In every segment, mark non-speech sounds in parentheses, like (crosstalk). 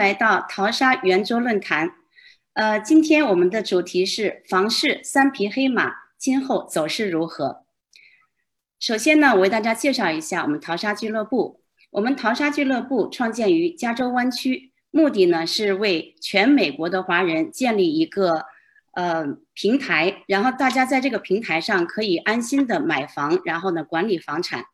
来到淘沙圆桌论坛。呃，今天我们的主题是房市三匹黑马，今后走势如何？首先呢，我为大家介绍一下我们淘沙俱乐部。我们淘沙俱乐部创建于加州湾区，目的呢是为全美国的华人建立一个呃平台，然后大家在这个平台上可以安心的买房，然后呢管理房产。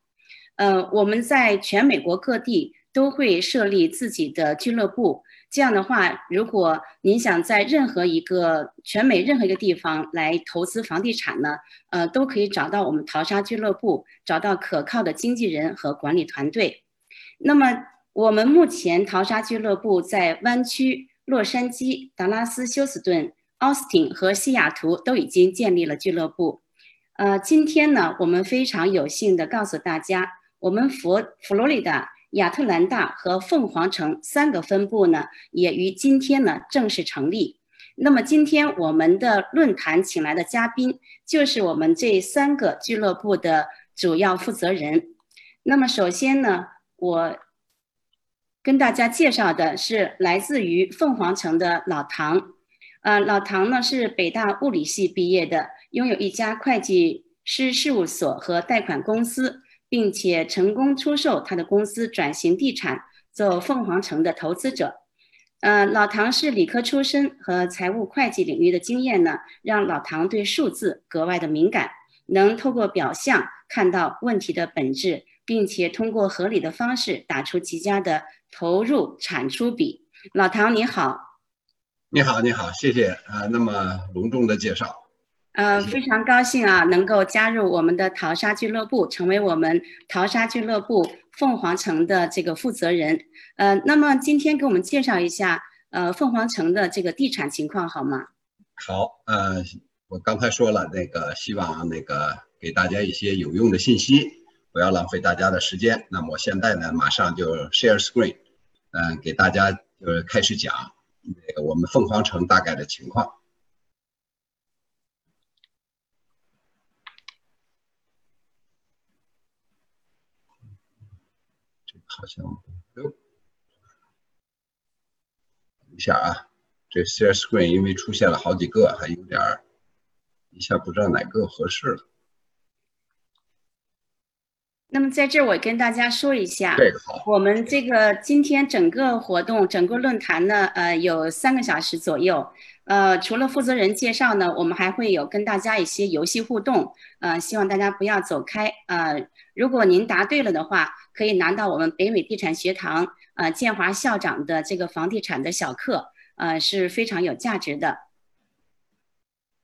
呃，我们在全美国各地都会设立自己的俱乐部。这样的话，如果您想在任何一个全美任何一个地方来投资房地产呢，呃，都可以找到我们淘沙俱乐部，找到可靠的经纪人和管理团队。那么，我们目前淘沙俱乐部在湾区、洛杉矶、达拉斯、休斯顿、奥斯汀和西雅图都已经建立了俱乐部。呃，今天呢，我们非常有幸的告诉大家。我们佛佛罗里达、亚特兰大和凤凰城三个分部呢，也于今天呢正式成立。那么今天我们的论坛请来的嘉宾，就是我们这三个俱乐部的主要负责人。那么首先呢，我跟大家介绍的是来自于凤凰城的老唐。呃，老唐呢是北大物理系毕业的，拥有一家会计师事务所和贷款公司。并且成功出售他的公司，转型地产，做凤凰城的投资者。呃，老唐是理科出身，和财务会计领域的经验呢，让老唐对数字格外的敏感，能透过表象看到问题的本质，并且通过合理的方式打出极佳的投入产出比。老唐你好，你好你好，谢谢啊，那么隆重的介绍。呃，非常高兴啊，能够加入我们的淘沙俱乐部，成为我们淘沙俱乐部凤凰城的这个负责人。呃，那么今天给我们介绍一下呃凤凰城的这个地产情况好吗？好，呃，我刚才说了那个，希望那个给大家一些有用的信息，不要浪费大家的时间。那么我现在呢，马上就 share screen，嗯，给大家就是开始讲那个我们凤凰城大概的情况。好像，等一下啊，这 share screen 因为出现了好几个，还有点儿一下不知道哪个合适了。那么在这儿我跟大家说一下，对，我们这个今天整个活动、整个论坛呢，呃，有三个小时左右。呃，除了负责人介绍呢，我们还会有跟大家一些游戏互动，呃，希望大家不要走开。呃，如果您答对了的话，可以拿到我们北美地产学堂呃建华校长的这个房地产的小课，呃，是非常有价值的。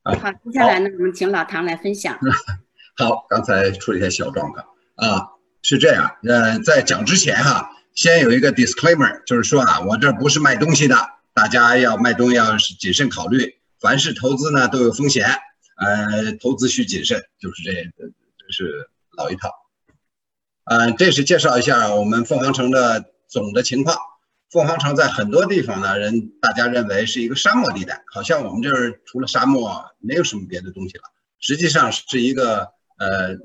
好，接下来呢，我们请老唐来分享。(laughs) 好，刚才出了一些小状况啊，是这样，呃，在讲之前哈，先有一个 disclaimer，就是说啊，我这不是卖东西的。大家要卖东西要是谨慎考虑，凡是投资呢都有风险，呃，投资需谨慎，就是这，这是老一套。呃，这是介绍一下我们凤凰城的总的情况。凤凰城在很多地方呢，人大家认为是一个沙漠地带，好像我们这儿除了沙漠没有什么别的东西了。实际上是一个呃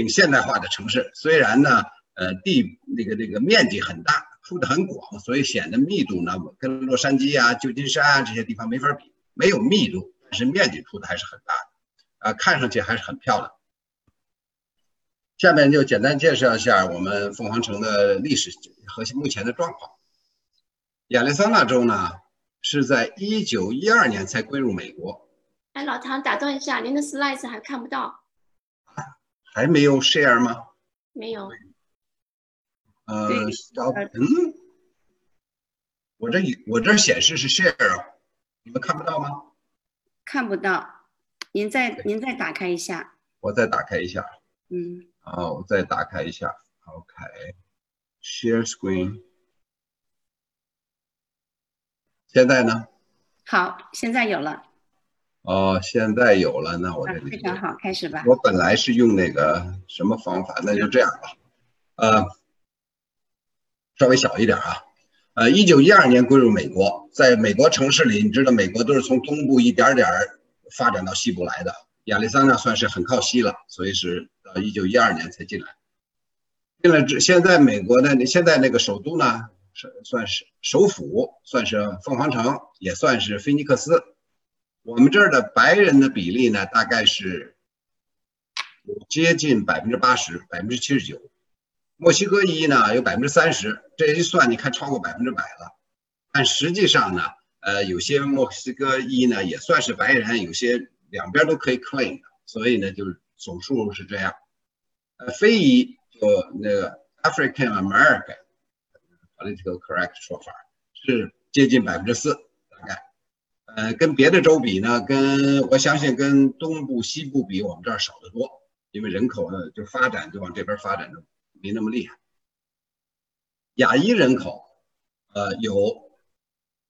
挺现代化的城市，虽然呢，呃地那个那个面积很大。铺的很广，所以显得密度呢我跟洛杉矶啊、旧金山啊这些地方没法比，没有密度，但是面积铺的还是很大的，啊，看上去还是很漂亮。下面就简单介绍一下我们凤凰城的历史和目前的状况。亚利桑那州呢是在一九一二年才归入美国。哎，老唐，打断一下，您的 slide 还看不到？还没有 share 吗？没有。呃，嗯，我这我这显示是 share，你们看不到吗？看不到，您再您再打开一下。我再打开一下。嗯。好，我再打开一下。OK，share screen。现在呢？好，现在有了。哦，现在有了，那我这非常好，开始吧。我本来是用那个什么方法，那就这样吧。呃。稍微小一点啊，呃，一九一二年归入美国，在美国城市里，你知道美国都是从东部一点点发展到西部来的，亚利桑那算是很靠西了，所以是到一九一二年才进来。进来之，现在美国的现在那个首都呢，是算是首府，算是凤凰城，也算是菲尼克斯。我们这儿的白人的比例呢，大概是接近百分之八十，百分之七十九。墨西哥裔呢有百分之三十，这一算你看超过百分之百了。但实际上呢，呃，有些墨西哥裔呢也算是白人，有些两边都可以 claim 的，所以呢，就是总数是这样。呃，非裔就那个 African American political correct 说法是接近百分之四，呃，跟别的州比呢，跟我相信跟东部、西部比，我们这儿少得多，因为人口呢就发展就往这边发展的没那么厉害。亚裔人口，呃，有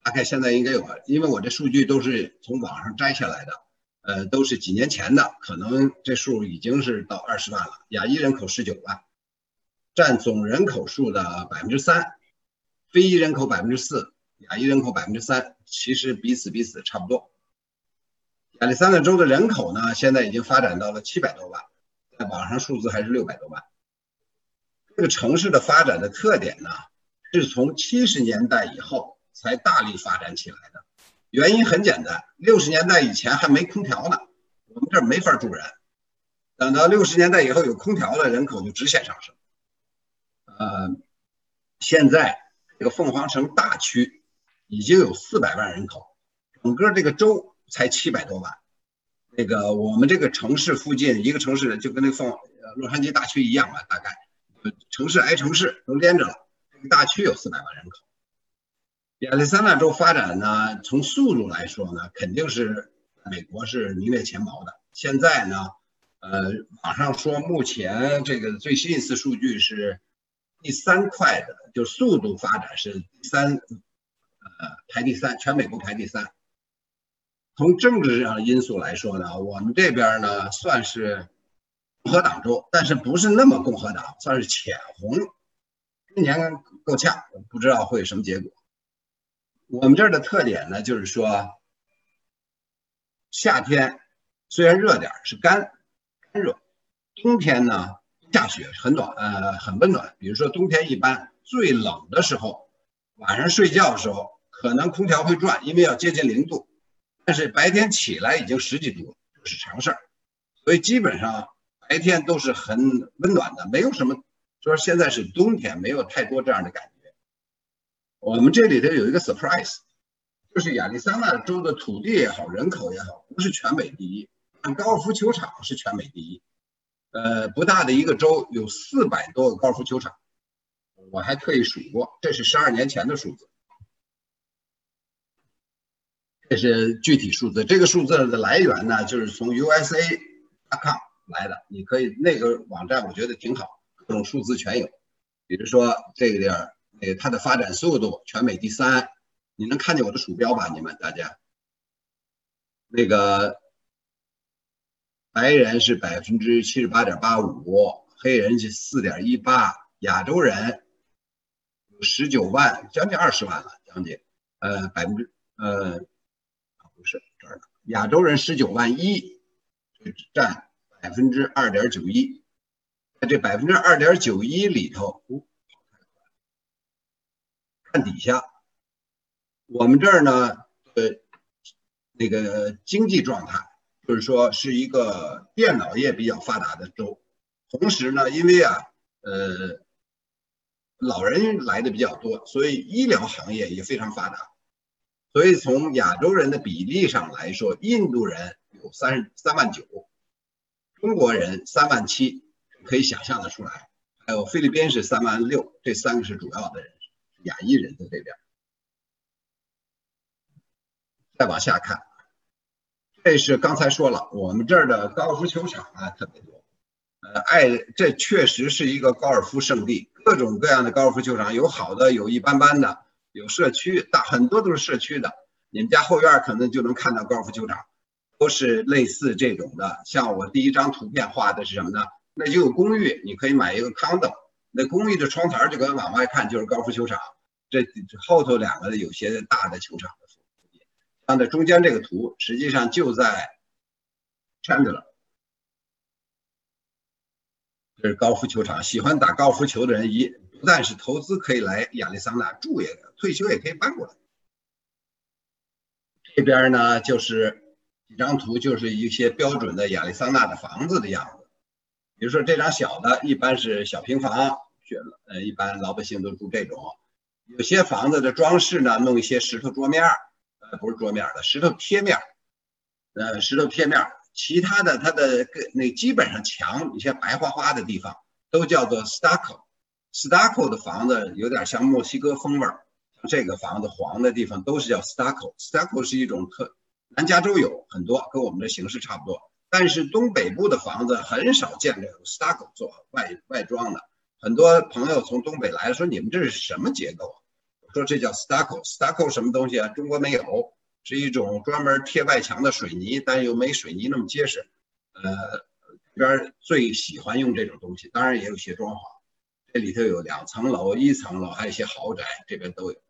大概现在应该有，因为我这数据都是从网上摘下来的，呃，都是几年前的，可能这数已经是到二十万了。亚裔人口十九万，占总人口数的百分之三，非裔人口百分之四。亚裔人口百分之三，其实彼此彼此差不多。亚利桑那州的人口呢，现在已经发展到了七百多万，在网上数字还是六百多万。这个城市的发展的特点呢，是从七十年代以后才大力发展起来的。原因很简单，六十年代以前还没空调呢，我们这儿没法住人。等到六十年代以后有空调了，人口就直线上升。呃，现在这个凤凰城大区。已经有四百万人口，整个这个州才七百多万。那个我们这个城市附近一个城市就跟那凤呃洛杉矶大区一样吧，大概城市挨城市都连着了。这个大区有四百万人口。亚利桑那州发展呢，从速度来说呢，肯定是美国是名列前茅的。现在呢，呃，网上说目前这个最新一次数据是第三快的，就速度发展是第三。呃，排第三，全美国排第三。从政治上的因素来说呢，我们这边呢算是共和党州，但是不是那么共和党，算是浅红。今年够呛，不知道会什么结果。我们这儿的特点呢，就是说夏天虽然热点是干干热，冬天呢下雪很暖，呃，很温暖。比如说冬天一般最冷的时候。晚上睡觉的时候，可能空调会转，因为要接近零度。但是白天起来已经十几度，是常事儿。所以基本上白天都是很温暖的，没有什么说现在是冬天，没有太多这样的感觉。我们这里头有一个 surprise，就是亚利桑那州的土地也好，人口也好，不是全美第一，但高尔夫球场是全美第一。呃，不大的一个州有四百多个高尔夫球场。我还特意数过，这是十二年前的数字，这是具体数字。这个数字的来源呢，就是从 USA.com 来的。你可以那个网站，我觉得挺好，各种数字全有。比如说这个地儿，那个它的发展速度全美第三，你能看见我的鼠标吧？你们大家，那个白人是百分之七十八点八五，黑人是四点一八，亚洲人。十九万，将近二十万了，将近，呃，百分之，呃，亚洲人十九万一，占百分之二点九一，在这百分之二点九一里头，看底下，我们这儿呢，呃，那个经济状态，就是说是一个电脑业比较发达的州，同时呢，因为啊，呃。老人来的比较多，所以医疗行业也非常发达。所以从亚洲人的比例上来说，印度人有三三万九，中国人三万七，可以想象的出来。还有菲律宾是三万六，这三个是主要的人，亚裔人在这边。再往下看，这是刚才说了，我们这儿的高尔夫球场啊特别多。呃，爱这确实是一个高尔夫圣地，各种各样的高尔夫球场，有好的，有一般般的，有社区大很多都是社区的。你们家后院可能就能看到高尔夫球场，都是类似这种的。像我第一张图片画的是什么呢？那就有公寓，你可以买一个 condo，那公寓的窗台就跟往外看就是高尔夫球场。这后头两个有些大的球场的附近，像这中间这个图，实际上就在 Chandler。这是高尔夫球场，喜欢打高尔夫球的人一不但是投资可以来亚利桑那住，也退休也可以搬过来。这边呢就是几张图，就是一些标准的亚利桑那的房子的样子。比如说这张小的，一般是小平房，呃，一般老百姓都住这种。有些房子的装饰呢，弄一些石头桌面呃，不是桌面的，石头贴面呃，石头贴面其他的它的个那基本上墙一些白花花的地方都叫做 stucco。Stucco 的房子有点像墨西哥风味儿，这个房子黄的地方都是叫 stucco。stucco 是一种特南加州有很多，跟我们的形式差不多。但是东北部的房子很少见这种 stucco 做外外装的。很多朋友从东北来说，你们这是什么结构？我说这叫 stucco。stucco 什么东西啊？中国没有，是一种专门贴外墙的水泥，但又没水泥那么结实。呃，这边最喜欢用这种东西，当然也有些装潢。这里头有两层楼、一层楼，还有一些豪宅，这边都有。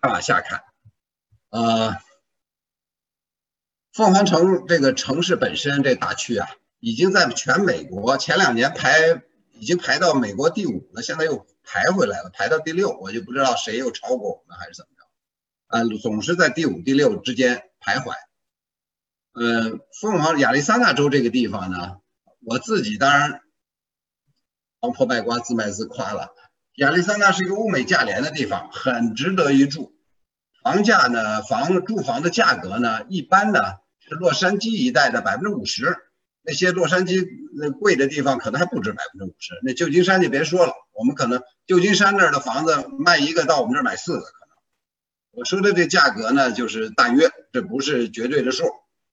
再往下看，呃，凤凰城这个城市本身这大区啊，已经在全美国前两年排已经排到美国第五了，现在又排回来了，排到第六，我就不知道谁又超过我们还是怎么着，啊，总是在第五、第六之间徘徊。呃，凤凰亚利桑那州这个地方呢，我自己当然。王婆卖瓜，自卖自夸了。亚利桑那是一个物美价廉的地方，很值得一住。房价呢，房住房的价格呢，一般呢是洛杉矶一带的百分之五十。那些洛杉矶那贵的地方，可能还不止百分之五十。那旧金山就别说了，我们可能旧金山那儿的房子卖一个，到我们这儿买四个可能。我说的这价格呢，就是大约，这不是绝对的数。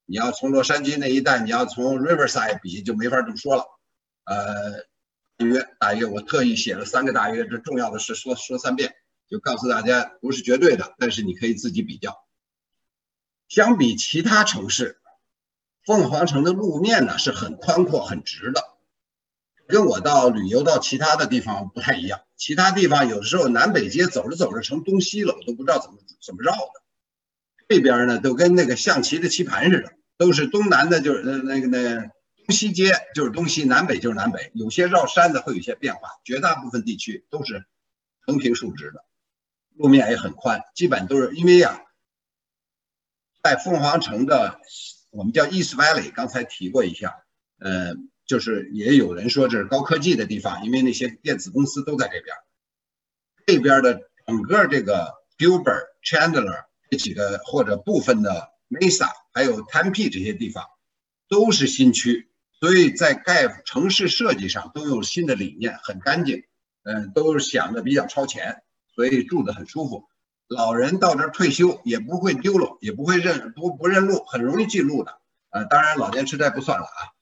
你要从洛杉矶那一带，你要从 Riverside 比，就没法这么说了。呃。大约大约，我特意写了三个大约，这重要的事说说三遍，就告诉大家不是绝对的，但是你可以自己比较。相比其他城市，凤凰城的路面呢是很宽阔、很直的，跟我到旅游到其他的地方不太一样。其他地方有的时候南北街走着走着成东西了，我都不知道怎么怎么绕的。这边呢都跟那个象棋的棋盘似的，都是东南的，就是呃那个那。东西街就是东西，南北就是南北，有些绕山的会有些变化，绝大部分地区都是横平竖直的，路面也很宽，基本都是因为呀，在凤凰城的我们叫 East Valley，刚才提过一下，呃，就是也有人说这是高科技的地方，因为那些电子公司都在这边，这边的整个这个 Gilbert、Chandler 这几个或者部分的 Mesa，还有 Tempe 这些地方都是新区。所以在盖城市设计上都有新的理念，很干净，嗯，都想的比较超前，所以住的很舒服。老人到这退休也不会丢了，也不会认不不认路，很容易记路的。呃，当然老年痴呆不算了啊，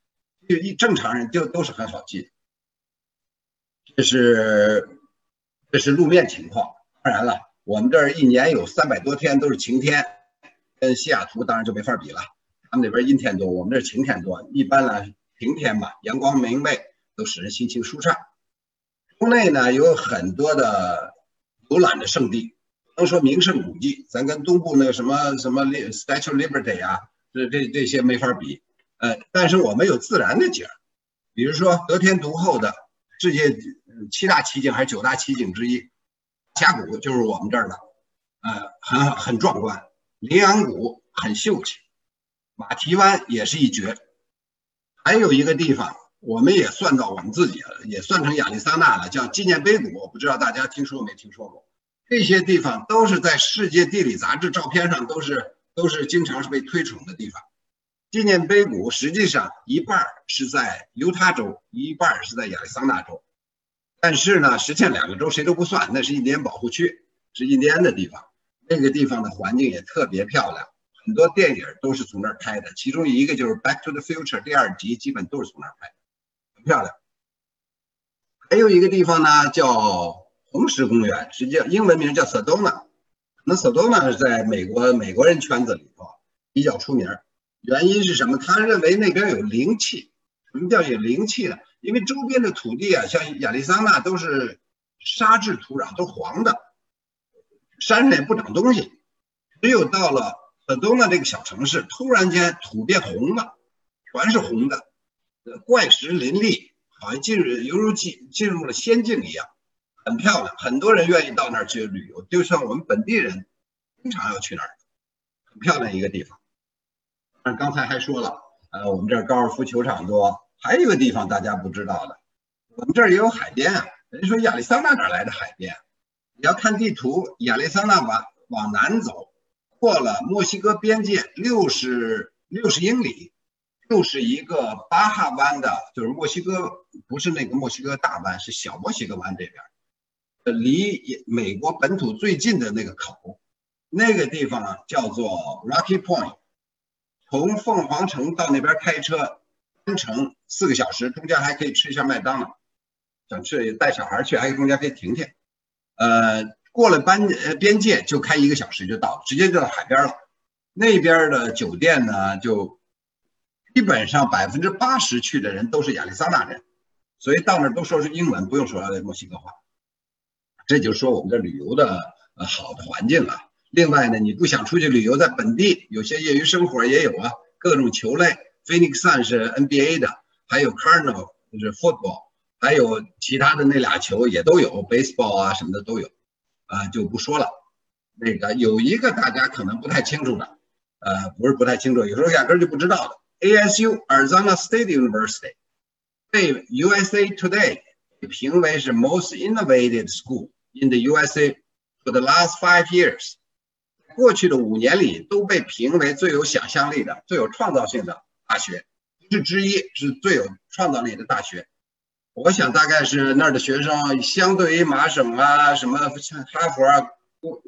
就一正常人就都是很好记。这是这是路面情况。当然了，我们这儿一年有三百多天都是晴天，跟西雅图当然就没法比了。他们那边阴天多，我们这晴天多。一般来。晴天吧，阳光明媚，都使人心情舒畅。州内呢有很多的游览的胜地，不能说名胜古迹，咱跟东部那个什么什么 Statue Liberty 啊，这这这些没法比。呃，但是我们有自然的景，比如说得天独厚的世界七大奇景还是九大奇景之一，峡谷就是我们这儿的，呃，很很壮观。羚羊谷很秀气，马蹄湾也是一绝。还有一个地方，我们也算到我们自己了，也算成亚利桑那了，叫纪念碑谷。我不知道大家听说没听说过？这些地方都是在世界地理杂志照片上都是都是经常是被推崇的地方。纪念碑谷实际上一半是在犹他州，一半是在亚利桑那州。但是呢，实际上两个州谁都不算，那是印第安保护区，是印第安的地方。那个地方的环境也特别漂亮。很多电影都是从那儿拍的，其中一个就是《Back to the Future》第二集，基本都是从那儿拍的，很漂亮。还有一个地方呢，叫红石公园，实际上英文名叫 Sedona。那 Sedona 是在美国美国人圈子里头比较出名，原因是什么？他认为那边有灵气。什么叫有灵气呢？因为周边的土地啊，像亚利桑那都是沙质土壤，都黄的，山上也不长东西，只有到了。很多呢，这个小城市突然间土变红了，全是红的，怪石林立，好像进入犹如进进入了仙境一样，很漂亮，很多人愿意到那儿去旅游，就像我们本地人经常要去那儿，很漂亮一个地方。但刚才还说了，呃，我们这儿高尔夫球场多，还有一个地方大家不知道的，我们这儿也有海边啊。人说亚利桑那哪来的海边？你要看地图，亚利桑那往往南走，过了墨西哥边界六十六十英里。就是一个巴哈湾的，就是墨西哥，不是那个墨西哥大湾，是小墨西哥湾这边，离美国本土最近的那个口，那个地方叫做 Rocky Point，从凤凰城到那边开车单程四个小时，中间还可以吃一下麦当劳，想吃带小孩去，还有中间可以停停，呃，过了边呃边界就开一个小时就到，直接就到海边了，那边的酒店呢就。基本上百分之八十去的人都是亚利桑那人，所以到那儿都说是英文，不用说墨西哥话。这就是说我们这旅游的呃好的环境啊。另外呢，你不想出去旅游，在本地有些业余生活也有啊，各种球类，Phoenix Sun 是 NBA 的，还有 Cardinal 就是 football，还有其他的那俩球也都有，baseball 啊什么的都有，啊就不说了。那个有一个大家可能不太清楚的，呃不是不太清楚，有时候压根就不知道的。ASU Arizona State University 被 USA Today 评为是 Most Innovative School in the USA for the last five years。过去的五年里都被评为最有想象力的、最有创造性的大学，是之一，是最有创造力的大学。我想大概是那儿的学生相对于麻省啊、什么像哈佛啊，功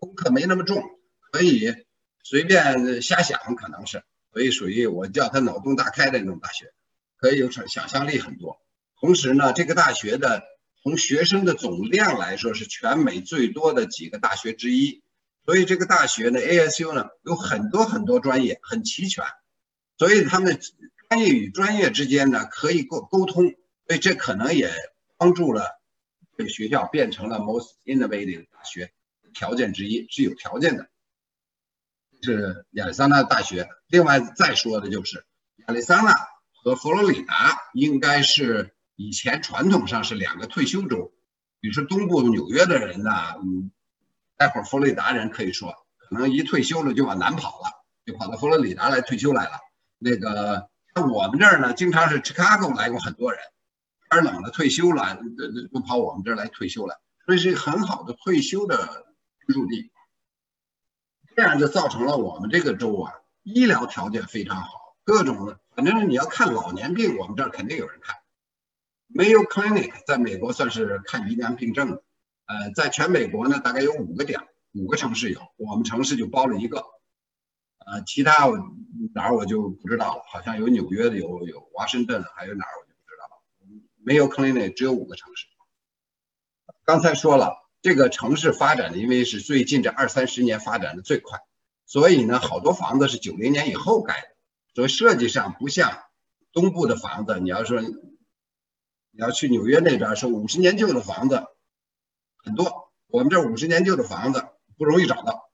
功课没那么重，可以随便瞎想，可能是。所以属于我叫他脑洞大开的那种大学，可以有想想象力很多。同时呢，这个大学的从学生的总量来说是全美最多的几个大学之一。所以这个大学呢，ASU 呢有很多很多专业，很齐全。所以他们专业与专业之间呢可以沟沟通，所以这可能也帮助了这个学校变成了 most innovative 大学条件之一，是有条件的。是亚利桑那大学。另外再说的就是亚利桑那和佛罗里达应该是以前传统上是两个退休州。比如说东部纽约的人呢，嗯，待会儿佛罗里达人可以说，可能一退休了就往南跑了，就跑到佛罗里达来退休来了。那个像我们这儿呢，经常是 Chicago 来过很多人，天冷了退休了，都跑我们这儿来退休了，所以是一个很好的退休的居住地。这样就造成了我们这个州啊，医疗条件非常好，各种的，反正你要看老年病，我们这儿肯定有人看。Mayo Clinic 在美国算是看疑难病症的，呃，在全美国呢，大概有五个点，五个城市有，我们城市就包了一个，呃，其他哪儿我就不知道了，好像有纽约的，有有华盛顿，还有哪儿我就不知道了。Mayo Clinic 只有五个城市，刚才说了。这个城市发展的，因为是最近这二三十年发展的最快，所以呢，好多房子是九零年以后盖的，所以设计上不像东部的房子。你要说你要去纽约那边，说五十年旧的房子很多，我们这五十年旧的房子不容易找到。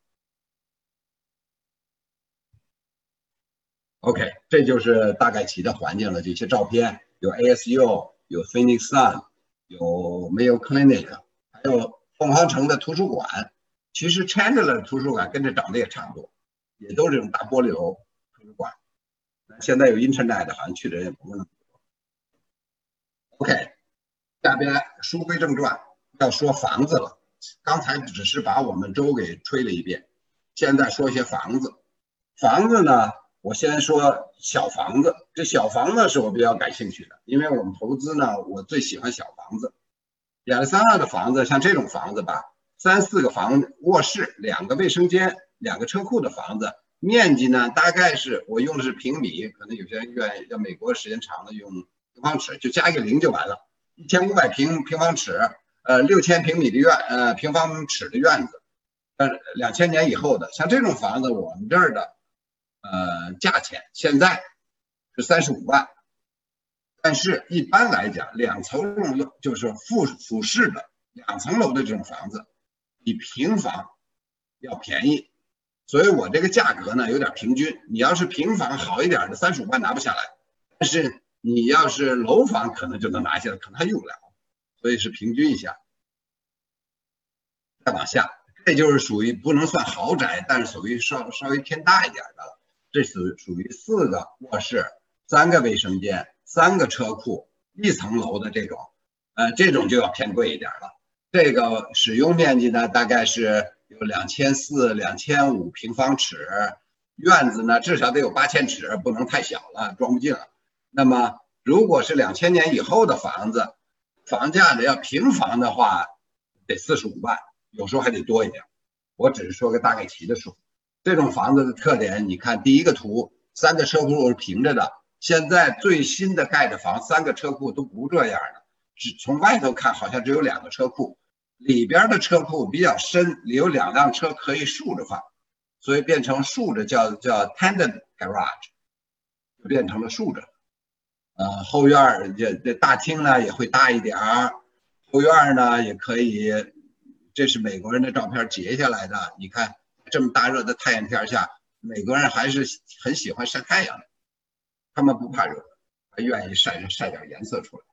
OK，这就是大概其的环境了。这些照片有 ASU，有 Phoenix Sun，有 Mayo Clinic，还有。凤凰城的图书馆，其实 Chandler 图书馆跟这长得也差不多，也都是这种大玻璃楼图书馆。现在有 Internet，好像去的人也不那么多。OK，下边书归正传，要说房子了。刚才只是把我们州给吹了一遍，现在说一些房子。房子呢，我先说小房子。这小房子是我比较感兴趣的，因为我们投资呢，我最喜欢小房子。亚利桑那的房子，像这种房子吧，三四个房卧室，两个卫生间，两个车库的房子，面积呢，大概是我用的是平米，可能有些人愿意，要美国时间长了用平方尺，就加一个零就完了，一千五百平平方尺，呃，六千平米的院，呃，平方尺的院子，呃，两千年以后的，像这种房子，我们这儿的，呃，价钱现在是三十五万。但是，一般来讲，两层楼就是复复式的两层楼的这种房子，比平房要便宜，所以我这个价格呢有点平均。你要是平房好一点的，三十五万拿不下来。但是你要是楼房可能就能拿下来，可能还用不了，所以是平均一下。再往下，这就是属于不能算豪宅，但是属于稍稍微偏大一点的了。这属属于四个卧室、三个卫生间、三个车库、一层楼的这种，呃，这种就要偏贵一点了。这个使用面积呢，大概是有两千四、两千五平方尺，院子呢至少得有八千尺，不能太小了，装不进了。那么如果是两千年以后的房子，房价呢要平房的话，得四十五万，有时候还得多一点。我只是说个大概齐的数。这种房子的特点，你看第一个图，三个车库是平着的。现在最新的盖的房，三个车库都不这样的，只从外头看好像只有两个车库，里边的车库比较深，里有两辆车可以竖着放，所以变成竖着叫叫 tandem garage，就变成了竖着。呃，后院也这大厅呢也会大一点儿，后院呢也可以，这是美国人的照片截下来的，你看。这么大热的太阳天下，美国人还是很喜欢晒太阳的，他们不怕热，还愿意晒晒点颜色出来。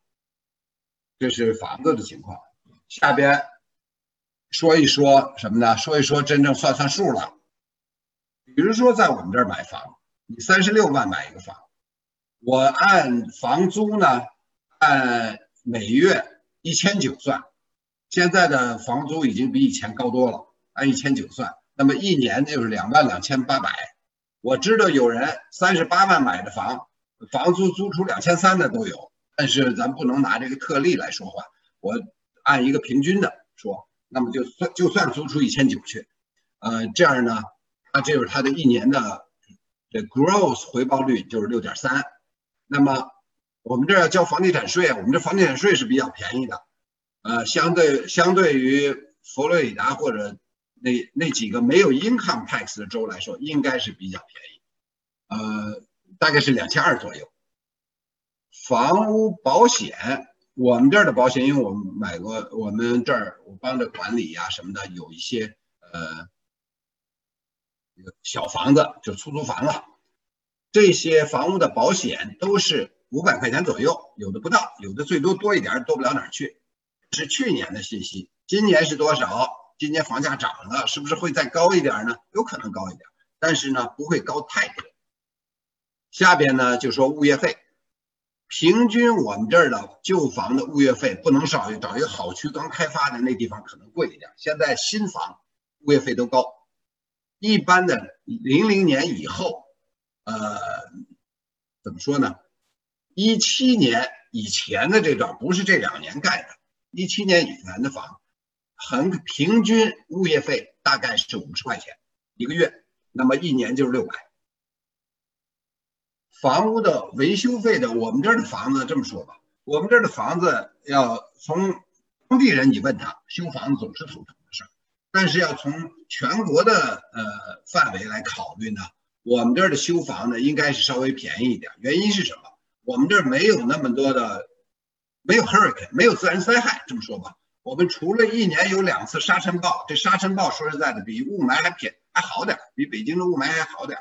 这是房子的情况。下边说一说什么呢？说一说真正算算数了。比如说在我们这儿买房，你三十六万买一个房，我按房租呢，按每月一千九算，现在的房租已经比以前高多了，按一千九算。那么一年就是两万两千八百，我知道有人三十八万买的房，房租租出两千三的都有，但是咱不能拿这个特例来说话，我按一个平均的说，那么就算就算租出一千九去，呃，这样呢，它这就是它的一年的这 gross 回报率就是六点三，那么我们这要交房地产税，我们这房地产税是比较便宜的，呃，相对相对于佛罗里达或者。那那几个没有 income tax 的州来说，应该是比较便宜，呃，大概是两千二左右。房屋保险，我们这儿的保险，因为我们买过，我们这儿我帮着管理呀什么的，有一些呃小房子就出租房了，这些房屋的保险都是五百块钱左右，有的不到，有的最多多一点，多不了哪儿去。是去年的信息，今年是多少？今年房价涨了，是不是会再高一点呢？有可能高一点，但是呢，不会高太多。下边呢就说物业费，平均我们这儿的旧房的物业费不能少于找一个好区刚开发的那地方可能贵一点。现在新房物业费都高，一般的零零年以后，呃，怎么说呢？一七年以前的这段不是这两年盖的，一七年以前的房。很平均物业费大概是五十块钱一个月，那么一年就是六百。房屋的维修费的，我们这儿的房子这么说吧，我们这儿的房子要从当地人，你问他修房子总是头疼的事儿，但是要从全国的呃范围来考虑呢，我们这儿的修房呢应该是稍微便宜一点。原因是什么？我们这儿没有那么多的，没有 hurricane，没有自然灾害，这么说吧。我们除了一年有两次沙尘暴，这沙尘暴说实在的比雾霾还便还好点，比北京的雾霾还好点。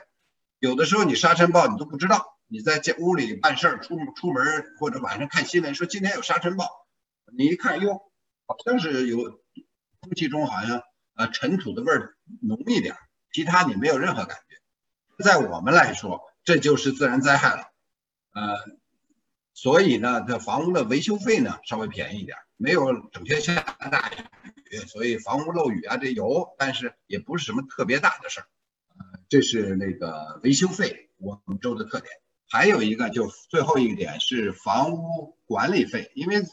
有的时候你沙尘暴你都不知道，你在家屋里办事儿，出出门或者晚上看新闻说今天有沙尘暴，你一看哟，好像是有空气中好像呃尘土的味儿浓一点，其他你没有任何感觉。在我们来说，这就是自然灾害了，呃。所以呢，这房屋的维修费呢稍微便宜一点，没有整天下大雨，所以房屋漏雨啊这有，但是也不是什么特别大的事儿。这是那个维修费，我们州的特点。还有一个就最后一点是房屋管理费，因为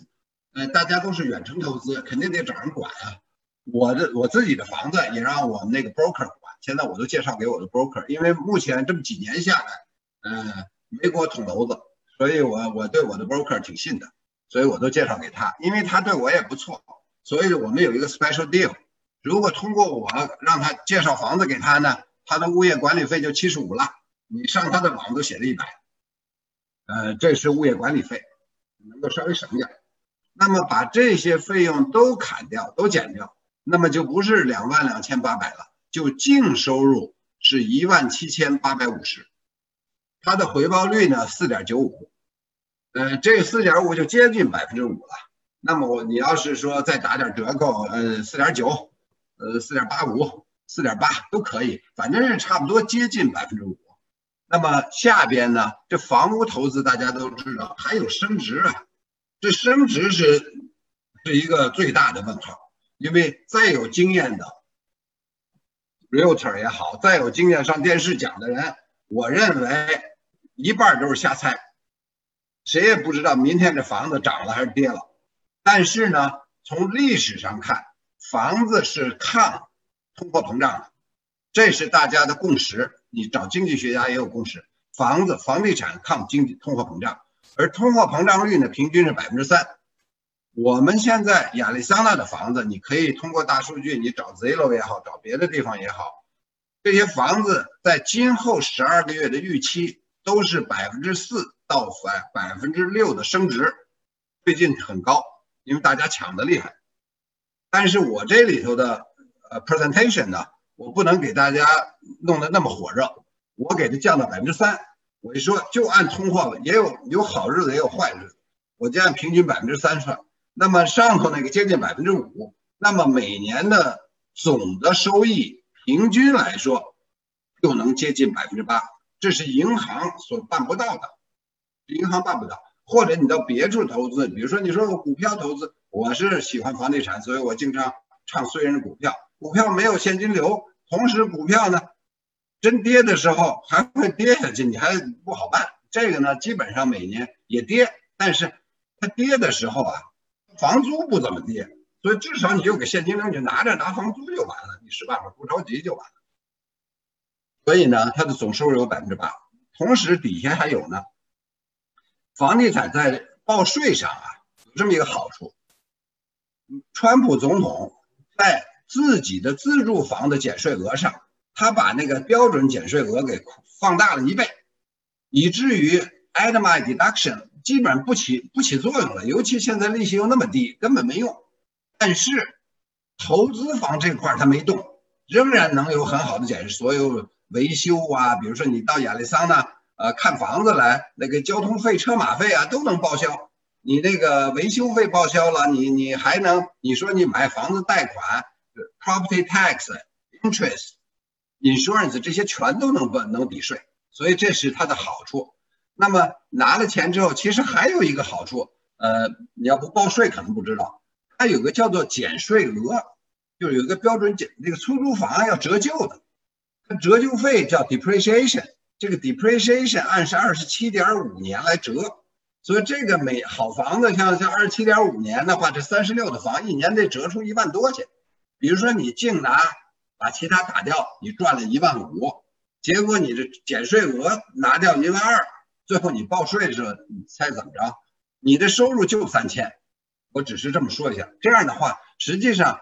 呃大家都是远程投资，肯定得找人管啊。我的我自己的房子也让我们那个 broker 管，现在我都介绍给我的 broker，因为目前这么几年下来，嗯，没给我捅娄子。所以，我我对我的 broker 挺信的，所以我都介绍给他，因为他对我也不错，所以我们有一个 special deal。如果通过我让他介绍房子给他呢，他的物业管理费就七十五了。你上他的网都写了一百，呃，这是物业管理费，能够稍微省点。那么把这些费用都砍掉，都减掉，那么就不是两万两千八百了，就净收入是一万七千八百五十。它的回报率呢，四点九五，呃，这四点五就接近百分之五了。那么我你要是说再打点折扣，呃，四点九，呃，四点八五，四点八都可以，反正是差不多接近百分之五。那么下边呢，这房屋投资大家都知道，还有升值啊，这升值是是一个最大的问号，因为再有经验的 realtor 也好，再有经验上电视讲的人，我认为一半都是瞎猜，谁也不知道明天这房子涨了还是跌了。但是呢，从历史上看，房子是抗通货膨胀的，这是大家的共识。你找经济学家也有共识，房子、房地产抗经济通货膨胀，而通货膨胀率呢，平均是百分之三。我们现在亚利桑那的房子，你可以通过大数据，你找 Zillow 也好，找别的地方也好，这些房子在今后十二个月的预期都是百分之四到百百分之六的升值，最近很高。因为大家抢的厉害，但是我这里头的呃 presentation 呢，我不能给大家弄得那么火热，我给它降到百分之三。我一说就按通货，也有有好日子也有坏日子，我就按平均百分之三算。那么上头那个接近百分之五，那么每年的总的收益平均来说就能接近百分之八，这是银行所办不到的，银行办不到。或者你到别处投资，比如说你说股票投资，我是喜欢房地产，所以我经常唱虽然是股票，股票没有现金流，同时股票呢，真跌的时候还会跌下去，你还不好办。这个呢，基本上每年也跌，但是它跌的时候啊，房租不怎么跌，所以至少你有个现金流，你拿着拿房租就完了，一时半会儿不着急就完了。所以呢，它的总收入有百分之八，同时底下还有呢。房地产在报税上啊有这么一个好处，川普总统在自己的自住房的减税额上，他把那个标准减税额给放大了一倍，以至于 a d m i deduction 基本上不起不起作用了，尤其现在利息又那么低，根本没用。但是投资房这块他没动，仍然能有很好的减税，所有维修啊，比如说你到亚利桑那。呃，看房子来，那个交通费、车马费啊都能报销。你那个维修费报销了，你你还能，你说你买房子贷款，property tax、interest、insurance 这些全都能不能抵税，所以这是它的好处。那么拿了钱之后，其实还有一个好处，呃，你要不报税可能不知道，它有个叫做减税额，就是有一个标准减，那个出租房要折旧的，它折旧费叫 depreciation。这个 depreciation 按是二十七点五年来折，所以这个每好房子像像二十七点五年的话，这三十六的房一年得折出一万多去。比如说你净拿把其他打掉，你赚了一万五，结果你这减税额拿掉一万二，最后你报税的时候，你猜怎么着？你的收入就三千。我只是这么说一下，这样的话，实际上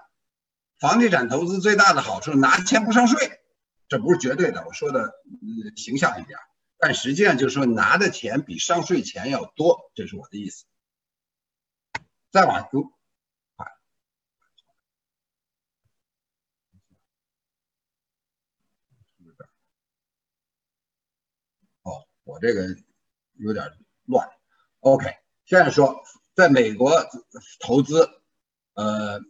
房地产投资最大的好处拿钱不上税。这不是绝对的，我说的嗯形象一点，但实际上就是说拿的钱比上税钱要多，这是我的意思。再往读，哦，我这个有点乱。OK，现在说在美国投资，呃，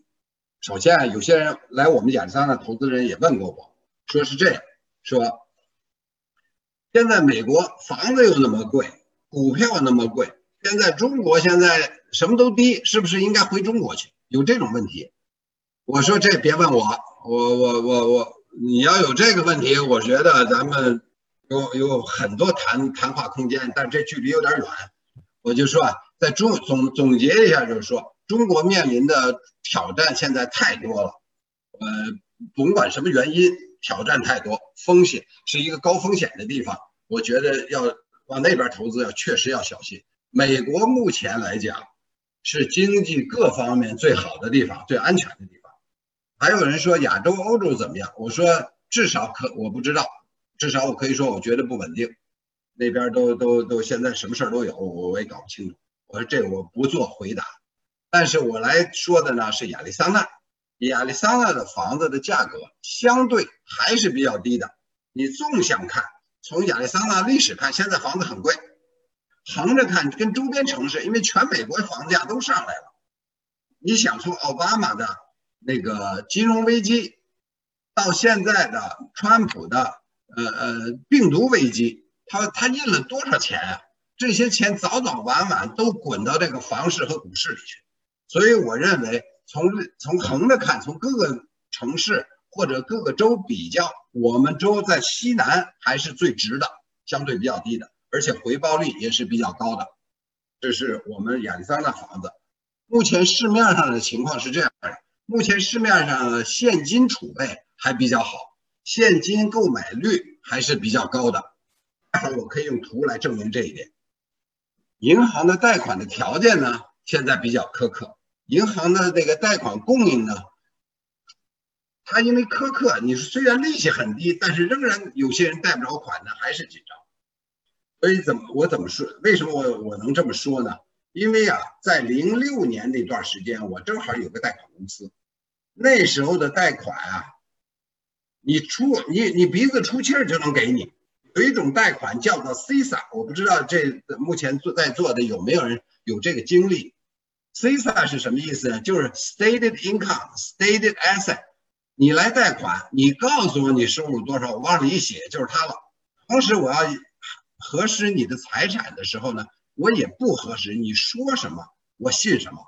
首先啊有些人来我们亚利桑那投资人也问过我。说是这样，说现在美国房子又那么贵，股票那么贵，现在中国现在什么都低，是不是应该回中国去？有这种问题？我说这别问我，我我我我，你要有这个问题，我觉得咱们有有很多谈谈话空间，但这距离有点远。我就说啊，在中总总结一下，就是说中国面临的挑战现在太多了，呃，甭管什么原因。挑战太多，风险是一个高风险的地方，我觉得要往那边投资要确实要小心。美国目前来讲是经济各方面最好的地方，最安全的地方。还有人说亚洲、欧洲怎么样？我说至少可我不知道，至少我可以说我觉得不稳定，那边都都都现在什么事儿都有，我我也搞不清楚。我说这个我不做回答，但是我来说的呢是亚利桑那。亚利桑那的房子的价格相对还是比较低的。你纵向看，从亚利桑那历史看，现在房子很贵。横着看跟周边城市，因为全美国房价都上来了。你想从奥巴马的那个金融危机，到现在的川普的呃呃病毒危机，他他印了多少钱啊？这些钱早早晚晚都滚到这个房市和股市里去。所以我认为，从从横着看，从各个城市或者各个州比较，我们州在西南还是最值的，相对比较低的，而且回报率也是比较高的。这是我们亚利桑那房子。目前市面上的情况是这样的：目前市面上的现金储备还比较好，现金购买率还是比较高的。(coughs) 我可以用图来证明这一点。银行的贷款的条件呢，现在比较苛刻。银行的这个贷款供应呢，它因为苛刻，你虽然利息很低，但是仍然有些人贷不着款呢，还是紧张。所以怎么我怎么说？为什么我我能这么说呢？因为啊，在零六年那段时间，我正好有个贷款公司，那时候的贷款啊，你出你你鼻子出气儿就能给你。有一种贷款叫做 CISA，我不知道这目前做在座的有没有人有这个经历。CISA 是什么意思呢？就是 Stated Income, Stated Asset。你来贷款，你告诉我你收入多少，我往里一写就是它了。同时我要核实你的财产的时候呢，我也不核实，你说什么我信什么。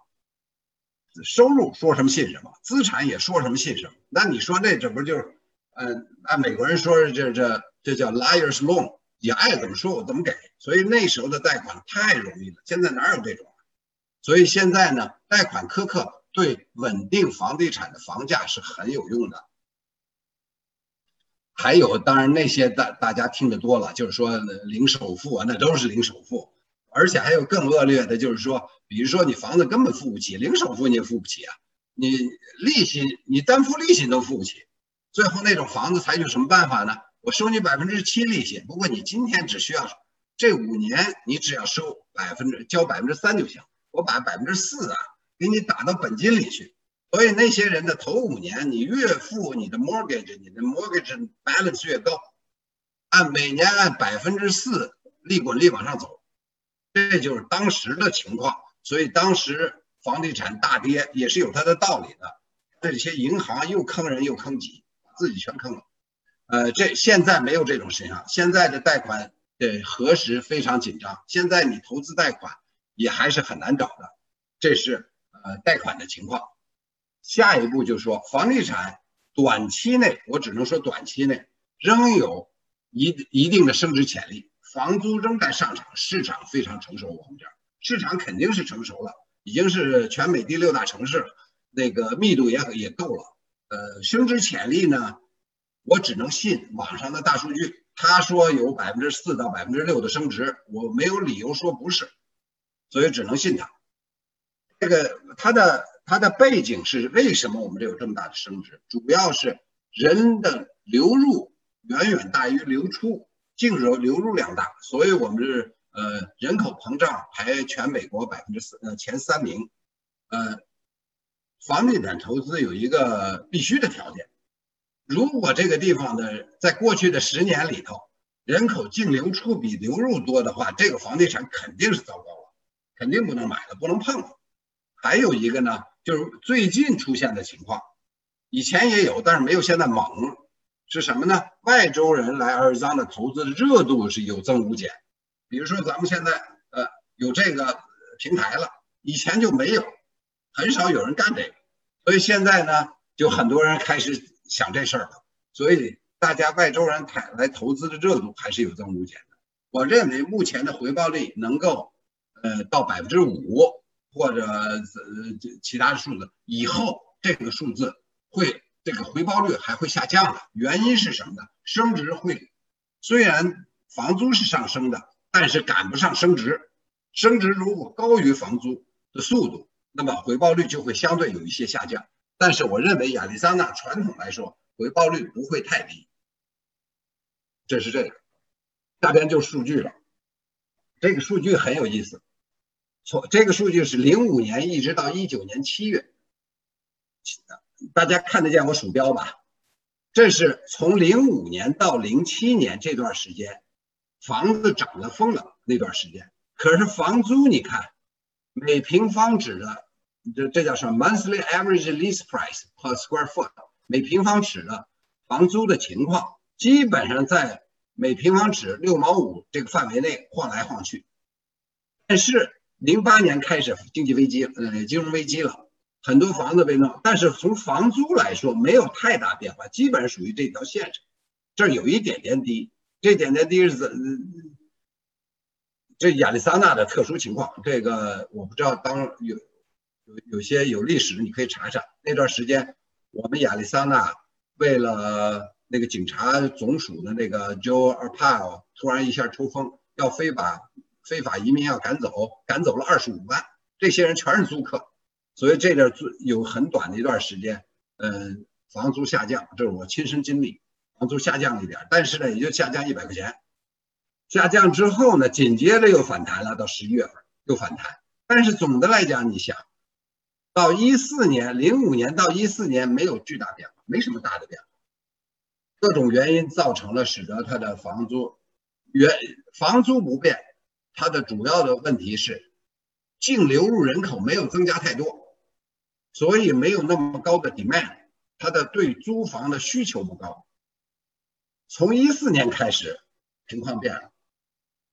收入说什么信什么，资产也说什么信什么。那你说那这不就是，嗯，按美国人说这这这叫 liar's loan，你爱怎么说我怎么给。所以那时候的贷款太容易了，现在哪有这种？所以现在呢，贷款苛刻对稳定房地产的房价是很有用的。还有，当然那些大大家听得多了，就是说零首付啊，那都是零首付。而且还有更恶劣的，就是说，比如说你房子根本付不起，零首付你也付不起啊，你利息你单付利息都付不起，最后那种房子采取什么办法呢？我收你百分之七利息，不过你今天只需要这五年，你只要收百分之交百分之三就行。我把百分之四啊给你打到本金里去，所以那些人的头五年，你越付你的 mortgage，你的 mortgage balance 越高，按每年按百分之四利滚利往上走，这就是当时的情况。所以当时房地产大跌也是有它的道理的。这些银行又坑人又坑己，自己全坑了。呃，这现在没有这种现象，现在的贷款的核实非常紧张。现在你投资贷款。也还是很难找的，这是呃贷款的情况。下一步就说，房地产短期内，我只能说短期内仍有一一定的升值潜力，房租仍在上涨，市场非常成熟。我们这儿市场肯定是成熟了，已经是全美第六大城市了，那个密度也也够了。呃，升值潜力呢，我只能信网上的大数据，他说有百分之四到百分之六的升值，我没有理由说不是。所以只能信他。这个它的它的背景是为什么我们这有这么大的升值？主要是人的流入远远大于流出，净流流入量大，所以我们是呃人口膨胀排全美国百分之四呃前三名。呃，房地产投资有一个必须的条件，如果这个地方的在过去的十年里头人口净流出比流入多的话，这个房地产肯定是糟糕。肯定不能买了，不能碰了。还有一个呢，就是最近出现的情况，以前也有，但是没有现在猛。是什么呢？外州人来尔桑的投资热度是有增无减。比如说咱们现在呃有这个平台了，以前就没有，很少有人干这个，所以现在呢，就很多人开始想这事儿了。所以大家外州人来来投资的热度还是有增无减的。我认为目前的回报率能够。呃，到百分之五或者呃其他的数字以后，这个数字会这个回报率还会下降的。原因是什么呢？升值会虽然房租是上升的，但是赶不上升值。升值如果高于房租的速度，那么回报率就会相对有一些下降。但是我认为亚利桑那传统来说，回报率不会太低。这是这个，下边就数据了。这个数据很有意思。从这个数据是零五年一直到一九年七月，大家看得见我鼠标吧？这是从零五年到零七年这段时间，房子涨了疯了那段时间，可是房租你看，每平方尺的这这叫什么？monthly average lease price per square foot，每平方尺的房租的情况，基本上在每平方尺六毛五这个范围内晃来晃去。但是零八年开始经济危机，呃，金融危机了，很多房子被弄，但是从房租来说没有太大变化，基本上属于这条线上，这儿有一点点低，这点点低是怎？这亚利桑那的特殊情况，这个我不知道。当有有有些有历史，你可以查查。那段时间，我们亚利桑那为了那个警察总署的那个 Joe Arpaio 突然一下抽风，要非把非法移民要赶走，赶走了二十五万。这些人全是租客，所以这点租有很短的一段时间，嗯，房租下降，这是我亲身经历，房租下降了一点，但是呢，也就下降一百块钱。下降之后呢，紧接着又反弹了，到十一月份又反弹。但是总的来讲，你想到一四年、零五年到一四年没有巨大变化，没什么大的变化。各种原因造成了，使得它的房租原房租不变。它的主要的问题是净流入人口没有增加太多，所以没有那么高的 demand，它的对租房的需求不高。从一四年开始，情况变了。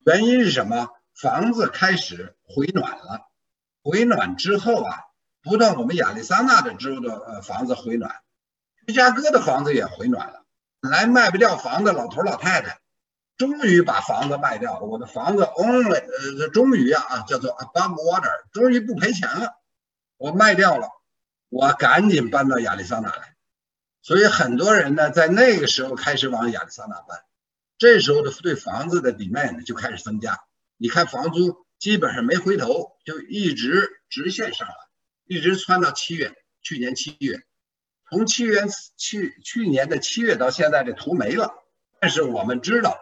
原因是什么？房子开始回暖了，回暖之后啊，不但我们亚利桑那的州的呃房子回暖，芝加哥的房子也回暖了。本来卖不掉房的老头老太太，终于把房子卖掉了。我的房子 only 呃，终于啊，叫做 above water，终于不赔钱了。我卖掉了，我赶紧搬到亚利桑那来。所以很多人呢，在那个时候开始往亚利桑那搬。这时候的对房子的 demand 就开始增加，你看房租基本上没回头，就一直直线上来，一直窜到七月，去年七月，从七月去去年的七月到现在，这图没了。但是我们知道，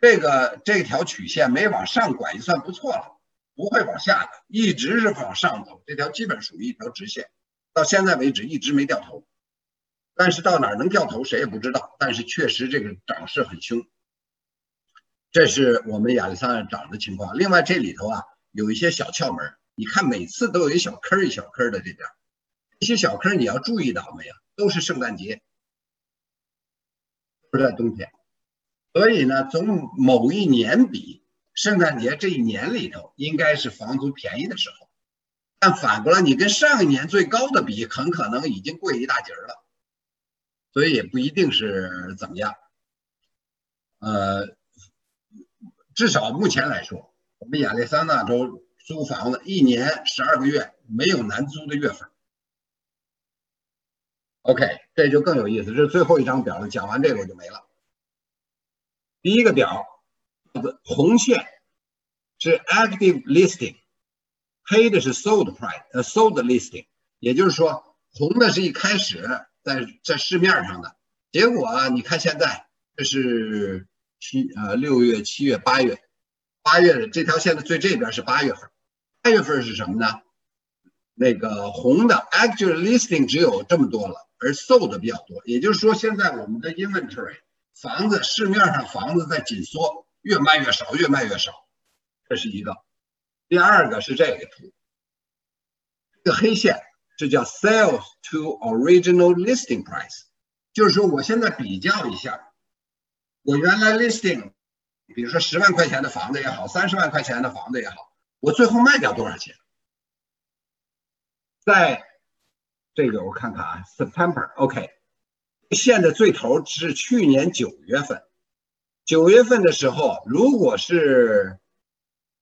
这个这条曲线没往上拐就算不错了，不会往下的，一直是往上走。这条基本属于一条直线，到现在为止一直没掉头。但是到哪能掉头，谁也不知道。但是确实这个涨势很凶，这是我们亚历山大涨的情况。另外这里头啊有一些小窍门，你看每次都有一小坑一小坑的这边，这些小坑你要注意到没有？都是圣诞节，不是在冬天。所以呢，从某一年比，圣诞节这一年里头应该是房租便宜的时候，但反过来你跟上一年最高的比，很可能已经贵一大截了。所以也不一定是怎么样，呃，至少目前来说，我们亚利桑那州租房子一年十二个月没有难租的月份。OK，这就更有意思，这是最后一张表了，讲完这个我就没了。第一个表，红线是 active listing，黑的是 sold price，呃，sold listing，也就是说，红的是一开始。在在市面上的结果啊，你看现在这是七呃六月、七月、八月，八月的这条线的最这边是八月份，八月份是什么呢？那个红的 actual listing 只有这么多了，而 sold 比较多，也就是说现在我们的 inventory 房子市面上房子在紧缩，越卖越少，越卖越少，这是一个。第二个是这个图，这个黑线。这叫 sales to original listing price，就是说我现在比较一下，我原来 listing，比如说十万块钱的房子也好，三十万块钱的房子也好，我最后卖掉多少钱？在这个我看看啊，September，OK，线的最头是去年九月份，九月份的时候，如果是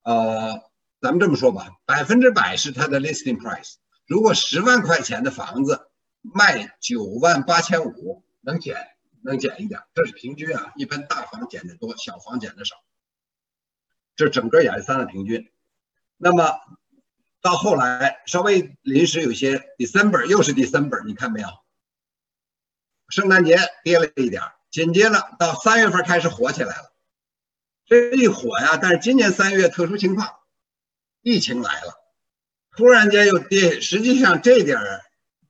呃，咱们这么说吧，百分之百是它的 listing price。如果十万块钱的房子卖九万八千五，能减能减一点，这是平均啊。一般大房减的多，小房减的少。这整个亚利桑那平均。那么到后来稍微临时有些 December 又是 December，你看没有？圣诞节跌了一点，紧接着到三月份开始火起来了。这一火呀，但是今年三月特殊情况，疫情来了。突然间又跌，实际上这点儿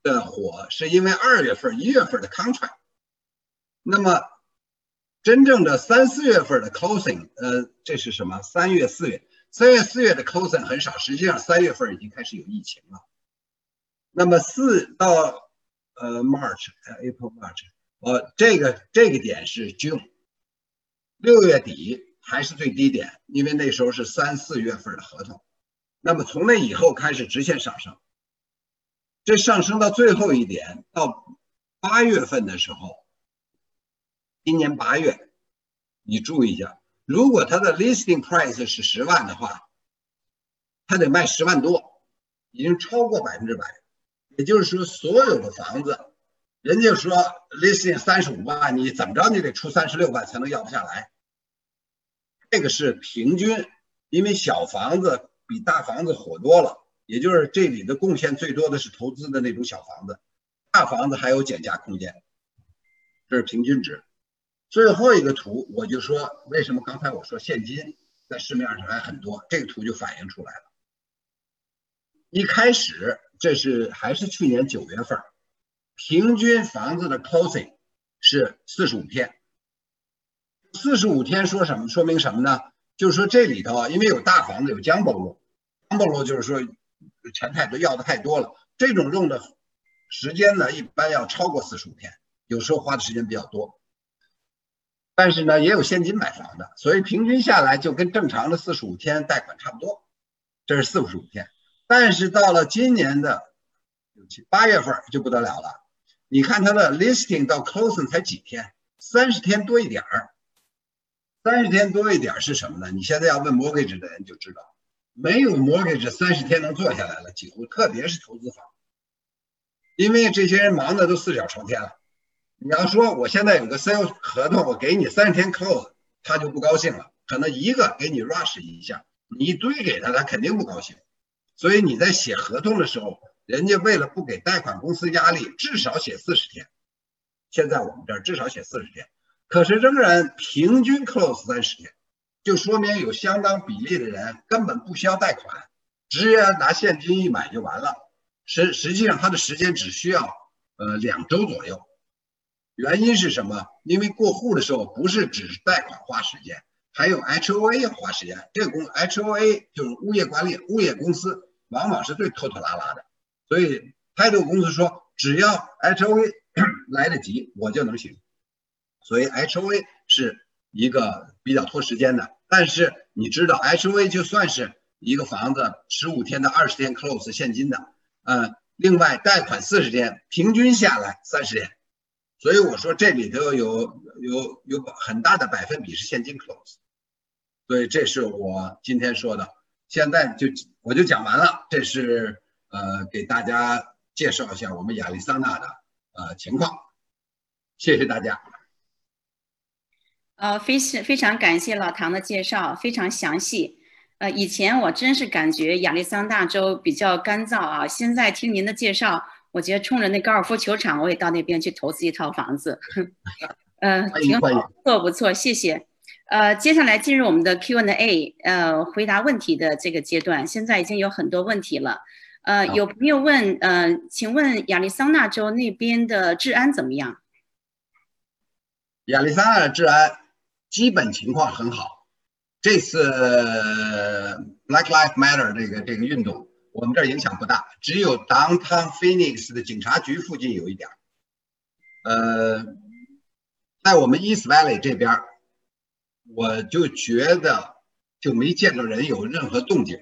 的火是因为二月份、一月份的 contract。那么真正的三四月份的 closing，呃，这是什么？三月、四月、三月、四月的 closing 很少，实际上三月份已经开始有疫情了。那么四到呃 March、April、March，呃，这个这个点是 June，六月底还是最低点，因为那时候是三四月份的合同。那么从那以后开始直线上升，这上升到最后一点，到八月份的时候，今年八月，你注意一下，如果它的 listing price 是十万的话，它得卖十万多，已经超过百分之百。也就是说，所有的房子，人家说 listing 三十五万，你怎么着你得出三十六万才能要不下来。这个是平均，因为小房子。比大房子火多了，也就是这里的贡献最多的是投资的那种小房子，大房子还有减价空间，这是平均值。最后一个图我就说，为什么刚才我说现金在市面上还很多，这个图就反映出来了。一开始这是还是去年九月份，平均房子的 closing 是四十五天，四十五天说什么？说明什么呢？就是说这里头啊，因为有大房子有江波罗，江波罗就是说钱太多要的太多了，这种用的时间呢一般要超过四十五天，有时候花的时间比较多。但是呢也有现金买房的，所以平均下来就跟正常的四十五天贷款差不多，这是四十五天。但是到了今年的八月份就不得了了，你看它的 listing 到 closing 才几天，三十天多一点儿。三十天多一点是什么呢？你现在要问 mortgage 的人就知道，没有 mortgage 三十天能做下来了，几乎特别是投资房，因为这些人忙的都四脚朝天了。你要说我现在有个 sale 合同，我给你三十天 close，他就不高兴了。可能一个给你 rush 一下，你一堆给他，他肯定不高兴。所以你在写合同的时候，人家为了不给贷款公司压力，至少写四十天。现在我们这儿至少写四十天。可是仍然平均 close 三十天，就说明有相当比例的人根本不需要贷款，直接拿现金一买就完了。实实际上他的时间只需要呃两周左右。原因是什么？因为过户的时候不是只是贷款花时间，还有 HOA 要花时间。这个公 HOA 就是物业管理物业公司，往往是最拖拖拉拉的。所以泰度公司说，只要 HOA (coughs) 来得及，我就能行。所以 HOA 是一个比较拖时间的，但是你知道 HOA 就算是一个房子十五天到二十天 close 现金的，嗯，另外贷款四十天，平均下来三十天，所以我说这里头有有有很大的百分比是现金 close，所以这是我今天说的，现在就我就讲完了，这是呃给大家介绍一下我们亚利桑那的呃情况，谢谢大家。呃，非常非常感谢老唐的介绍，非常详细。呃，以前我真是感觉亚利桑那州比较干燥啊，现在听您的介绍，我觉得冲着那高尔夫球场，我也到那边去投资一套房子。(laughs) 呃，挺好，不错不错，谢谢。呃，接下来进入我们的 Q&A，呃，回答问题的这个阶段，现在已经有很多问题了。呃，有朋友问，呃，请问亚利桑那州那边的治安怎么样？亚利桑那的治安。基本情况很好。这次 Black Lives Matter 这个这个运动，我们这儿影响不大，只有 Downtown Phoenix 的警察局附近有一点儿。呃，在我们 East Valley 这边，我就觉得就没见着人有任何动静。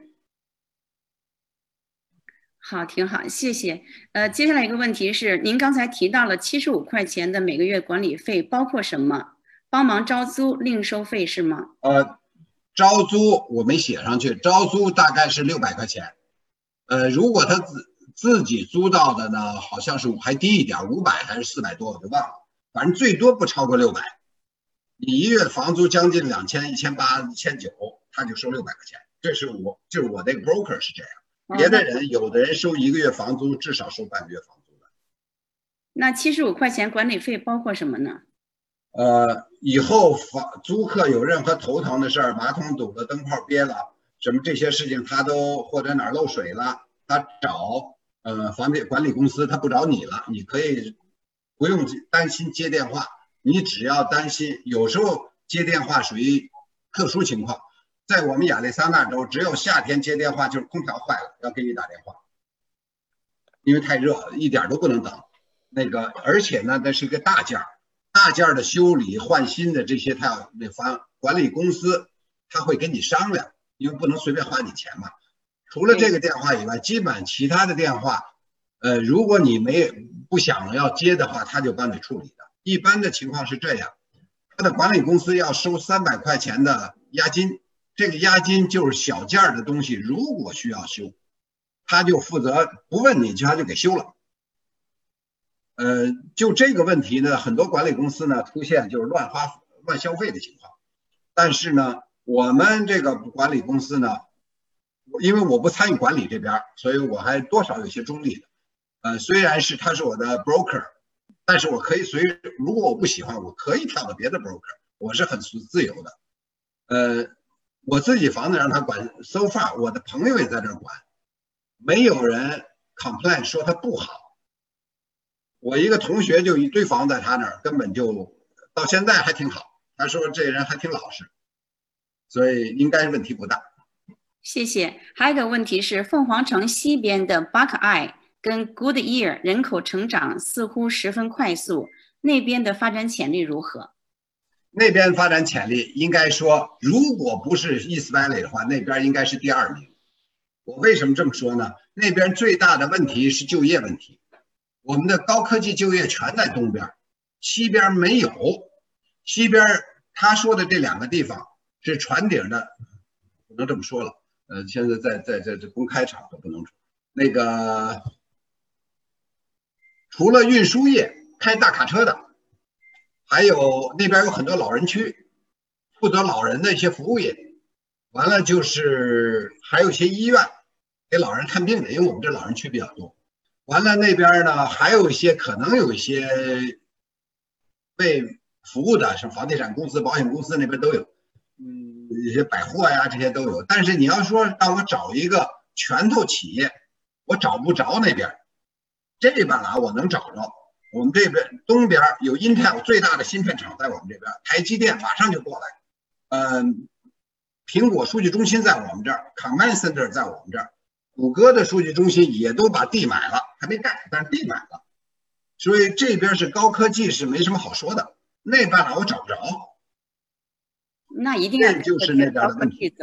好，挺好，谢谢。呃，接下来一个问题是，您刚才提到了七十五块钱的每个月管理费，包括什么？帮忙招租另收费是吗？呃，招租我没写上去，招租大概是六百块钱。呃，如果他自自己租到的呢，好像是还低一点，五百还是四百多，我就忘了。反正最多不超过六百。你一月房租将近两千、一千八、一千九，他就收六百块钱。这是我，就是我那个 broker 是这样。别的人，有的人收一个月房租，至少收半个月房租的。那七十五块钱管理费包括什么呢？呃，以后房租客有任何头疼的事儿，马桶堵了，灯泡憋了，什么这些事情，他都或者哪儿漏水了，他找呃房地管理公司，他不找你了，你可以不用担心接电话，你只要担心有时候接电话属于特殊情况，在我们亚利桑那州，只有夏天接电话就是空调坏了要给你打电话，因为太热，一点都不能等。那个，而且呢，那是一个大件儿，大件儿的修理换新的这些，他要那房管理公司他会跟你商量，因为不能随便花你钱嘛。除了这个电话以外，基本其他的电话，呃，如果你没不想要接的话，他就帮你处理。一般的情况是这样，他的管理公司要收三百块钱的押金，这个押金就是小件儿的东西，如果需要修，他就负责不问你就他就给修了。呃，就这个问题呢，很多管理公司呢出现就是乱花乱消费的情况，但是呢，我们这个管理公司呢，因为我不参与管理这边，所以我还多少有些中立的。呃，虽然是他是我的 broker，但是我可以随如果我不喜欢，我可以跳到别的 broker，我是很自由的。呃，我自己房子让他管，so far 我的朋友也在这管，没有人 complain 说他不好。我一个同学就一堆房在他那儿，根本就到现在还挺好。他说这人还挺老实，所以应该问题不大。谢谢。还有一个问题是，凤凰城西边的 Buckeye 跟 Goodyear 人口成长似乎十分快速，那边的发展潜力如何？那边发展潜力应该说，如果不是 East Valley 的话，那边应该是第二名。我为什么这么说呢？那边最大的问题是就业问题。我们的高科技就业全在东边，西边没有。西边他说的这两个地方是船顶的，不能这么说了。呃，现在在在在这公开场合不能说。那个除了运输业开大卡车的，还有那边有很多老人区，负责老人的一些服务业。完了就是还有一些医院给老人看病的，因为我们这老人区比较多。完了，那边呢还有一些可能有一些被服务的，什么房地产公司、保险公司那边都有，嗯，一些百货呀这些都有。但是你要说让我找一个拳头企业，我找不着那边。这边啊，我能找着。我们这边东边有 Intel 最大的芯片厂在我们这边，台积电马上就过来。嗯，苹果数据中心在我们这儿，Command Center 在我们这儿。谷歌的数据中心也都把地买了，还没盖，但是地买了，所以这边是高科技，是没什么好说的。那边呢，我找不着。那一定要就是那边的问题，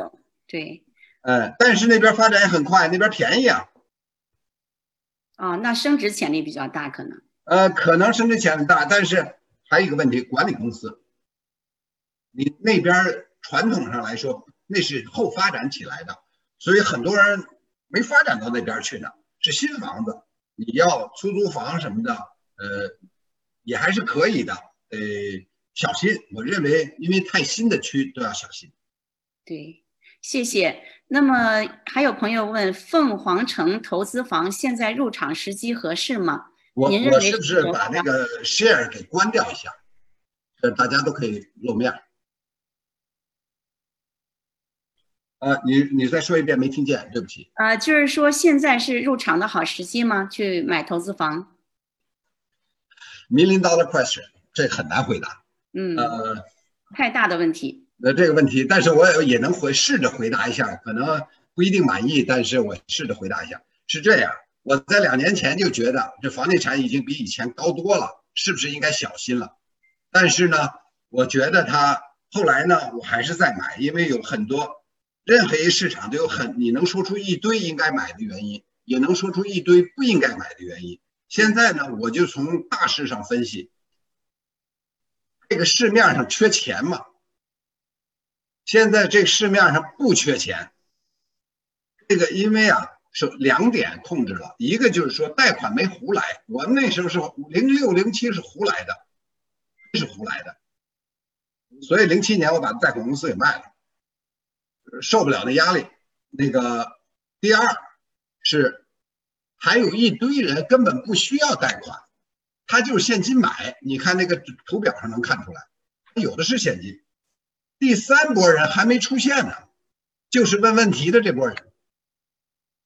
对。呃，但是那边发展也很快，那边便宜啊。哦，那升值潜力比较大，可能。呃，可能升值潜力大，但是还有一个问题，管理公司。你那边传统上来说，那是后发展起来的，所以很多人。没发展到那边去呢，是新房子，你要出租房什么的，呃，也还是可以的，呃，小心。我认为，因为太新的区都要小心。对，谢谢。那么还有朋友问，凤凰城投资房现在入场时机合适吗？我我是不是把那个 share 给关掉一下，呃，大家都可以露面。啊，你你再说一遍，没听见，对不起。啊，就是说现在是入场的好时机吗？去买投资房？Million dollar question，这很难回答。嗯。呃，太大的问题。那这个问题，但是我也也能回试着回答一下，可能不一定满意，但是我试着回答一下。是这样，我在两年前就觉得这房地产已经比以前高多了，是不是应该小心了？但是呢，我觉得它后来呢，我还是在买，因为有很多。任何一市场都有很，你能说出一堆应该买的原因，也能说出一堆不应该买的原因。现在呢，我就从大势上分析，这个市面上缺钱嘛？现在这市面上不缺钱，这个因为啊是两点控制了，一个就是说贷款没胡来，我们那时候是零六零七是胡来的，是胡来的，所以零七年我把贷款公司给卖了。受不了那压力，那个第二是还有一堆人根本不需要贷款，他就是现金买。你看那个图表上能看出来，有的是现金。第三波人还没出现呢，就是问问题的这波人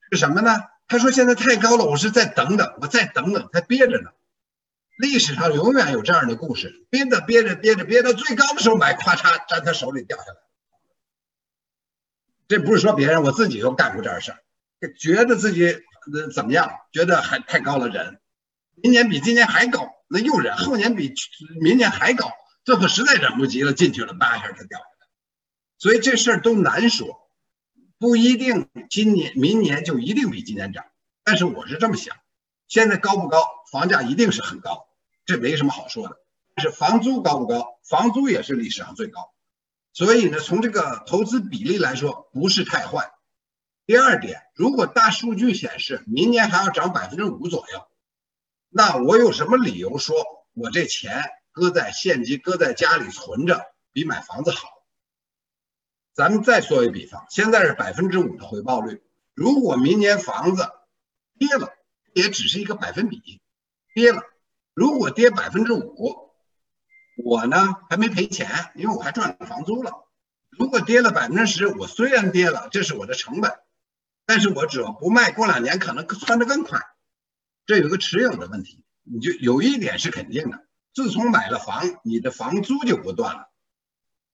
是什么呢？他说现在太高了，我是再等等，我再等等，他憋着呢。历史上永远有这样的故事，憋着憋着憋着憋到最高的时候买，咔嚓，在他手里掉下来。这不是说别人，我自己都干过这样的事儿，觉得自己呃怎么样，觉得还太高了，忍，明年比今年还高，那又忍，后年比明年还高，最后实在忍不及了，进去了，叭一下就掉下来，所以这事儿都难说，不一定今年明年就一定比今年涨，但是我是这么想，现在高不高，房价一定是很高，这没什么好说的，但是房租高不高，房租也是历史上最高。所以呢，从这个投资比例来说，不是太坏。第二点，如果大数据显示明年还要涨百分之五左右，那我有什么理由说我这钱搁在现金、搁在家里存着比买房子好？咱们再说一比方，现在是百分之五的回报率，如果明年房子跌了，也只是一个百分比，跌了，如果跌百分之五。我呢还没赔钱，因为我还赚了房租了。如果跌了百分之十，我虽然跌了，这是我的成本，但是我只要不卖，过两年可能窜得更快。这有个持有的问题，你就有一点是肯定的：自从买了房，你的房租就不断了。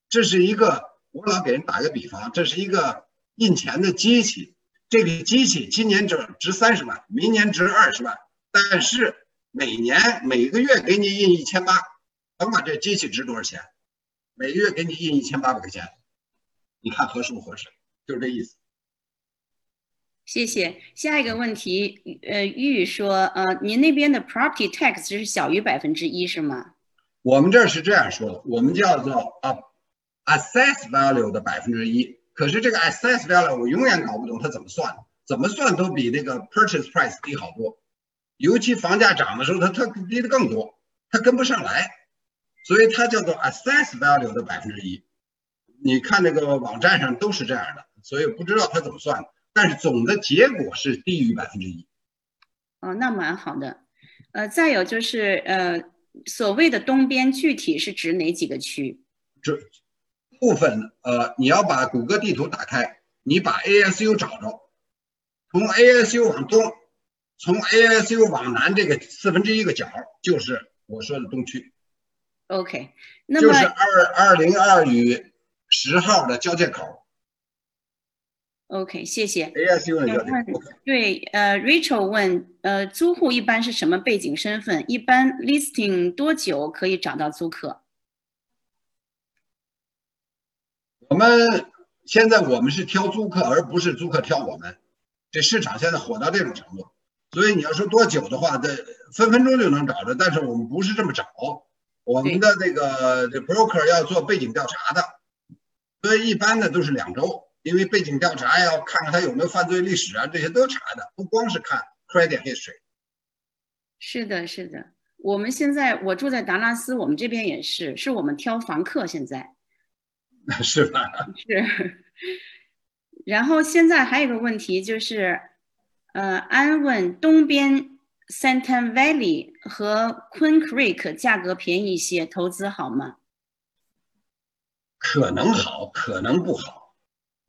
这是一个，我老给人打个比方，这是一个印钱的机器。这个机器今年值值三十万，明年值二十万，但是每年每个月给你印一千八。甭管这机器值多少钱，每个月给你印一千八百块钱，你看合适不合适？就是这意思。谢谢。下一个问题，呃，玉说，呃，您那边的 property tax 是小于百分之一是吗？我们这儿是这样说的，我们叫做啊 assess value 的百分之一。可是这个 assess value 我永远搞不懂它怎么算，怎么算都比那个 purchase price 低好多。尤其房价涨的时候，它它低的更多，它跟不上来。所以它叫做 assess value 的百分之一，你看那个网站上都是这样的，所以不知道它怎么算的，但是总的结果是低于百分之一。哦，那蛮好的。呃，再有就是呃，所谓的东边具体是指哪几个区？这部分呃，你要把谷歌地图打开，你把 ASU 找着，从 ASU 往东，从 ASU 往南这个四分之一个角就是我说的东区。OK，那么就是二二零二与十号的交界口。OK，谢谢。(laughs) 对，呃，Rachel 问，呃，租户一般是什么背景身份？一般 listing 多久可以找到租客？我们现在我们是挑租客，而不是租客挑我们。这市场现在火到这种程度，所以你要说多久的话，这分分钟就能找着。但是我们不是这么找。我们的那个这 broker 要做背景调查的，所以一般的都是两周，因为背景调查要看看他有没有犯罪历史啊，这些都查的，不光是看 credit history。是的，是的，我们现在我住在达拉斯，我们这边也是，是我们挑房客现在。(laughs) 是吧？是。然后现在还有个问题就是，呃，安问东边。Santa Valley 和 Queen Creek 价格便宜一些，投资好吗？可能好，可能不好。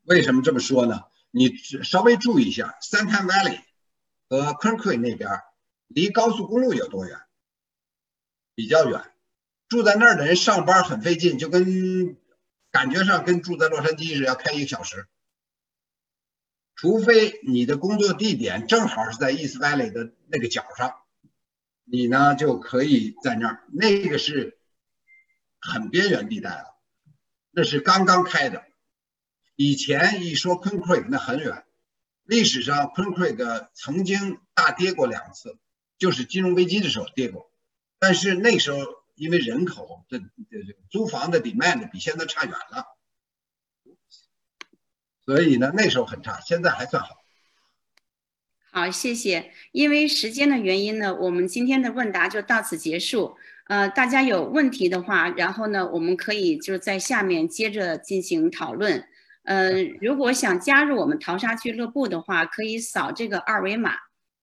为什么这么说呢？你稍微注意一下，Santa Valley 和 Queen Creek 那边离高速公路有多远？比较远。住在那儿的人上班很费劲，就跟感觉上跟住在洛杉矶似的，要开一个小时。除非你的工作地点正好是在 East Valley 的那个角上，你呢就可以在那儿。那个是很边缘地带了，那是刚刚开的。以前一说 Queen Creek 那很远，历史上 Queen Creek 曾经大跌过两次，就是金融危机的时候跌过。但是那时候因为人口的租房的 demand 比现在差远了。所以呢，那时候很差，现在还算好。好，谢谢。因为时间的原因呢，我们今天的问答就到此结束。呃，大家有问题的话，然后呢，我们可以就在下面接着进行讨论。呃，如果想加入我们淘沙俱乐部的话，可以扫这个二维码，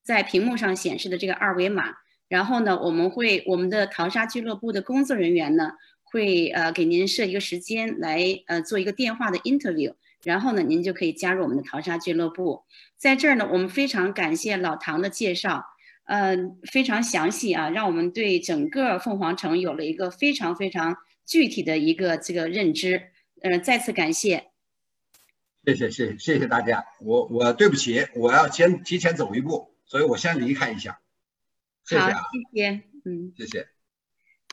在屏幕上显示的这个二维码。然后呢，我们会我们的淘沙俱乐部的工作人员呢，会呃给您设一个时间来呃做一个电话的 interview。然后呢，您就可以加入我们的淘沙俱乐部。在这儿呢，我们非常感谢老唐的介绍，呃，非常详细啊，让我们对整个凤凰城有了一个非常非常具体的一个这个认知。呃，再次感谢。谢谢谢谢谢谢大家，我我对不起，我要先提前走一步，所以我先离开一下。谢谢好，啊，谢谢，嗯。谢谢。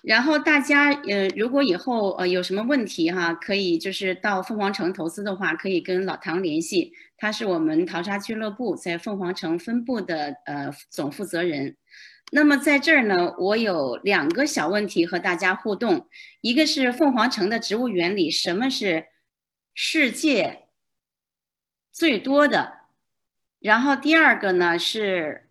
然后大家呃，如果以后呃有什么问题哈，可以就是到凤凰城投资的话，可以跟老唐联系，他是我们淘沙俱乐部在凤凰城分部的呃总负责人。那么在这儿呢，我有两个小问题和大家互动，一个是凤凰城的植物园里什么是世界最多的，然后第二个呢是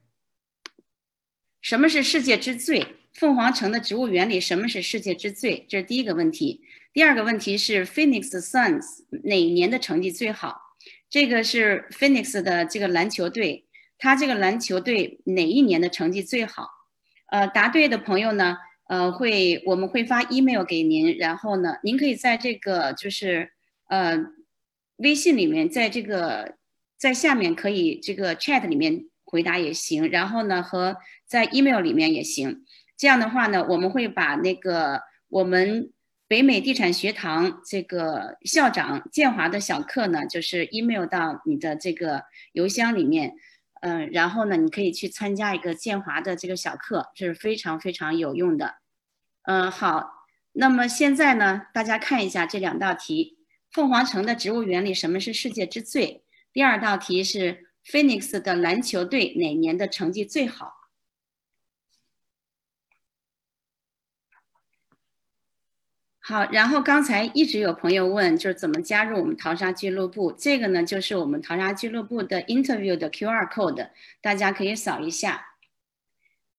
什么是世界之最？凤凰城的植物园里什么是世界之最？这是第一个问题。第二个问题是 Phoenix Suns 哪年的成绩最好？这个是 Phoenix 的这个篮球队，他这个篮球队哪一年的成绩最好？呃，答对的朋友呢，呃，会我们会发 email 给您，然后呢，您可以在这个就是呃微信里面，在这个在下面可以这个 chat 里面回答也行，然后呢和在 email 里面也行。这样的话呢，我们会把那个我们北美地产学堂这个校长建华的小课呢，就是 email 到你的这个邮箱里面，嗯、然后呢，你可以去参加一个建华的这个小课，这是非常非常有用的。嗯、好，那么现在呢，大家看一下这两道题：凤凰城的植物园里什么是世界之最？第二道题是 Phoenix 的篮球队哪年的成绩最好？好，然后刚才一直有朋友问，就是怎么加入我们淘沙俱乐部？这个呢，就是我们淘沙俱乐部的 interview 的 QR code，大家可以扫一下。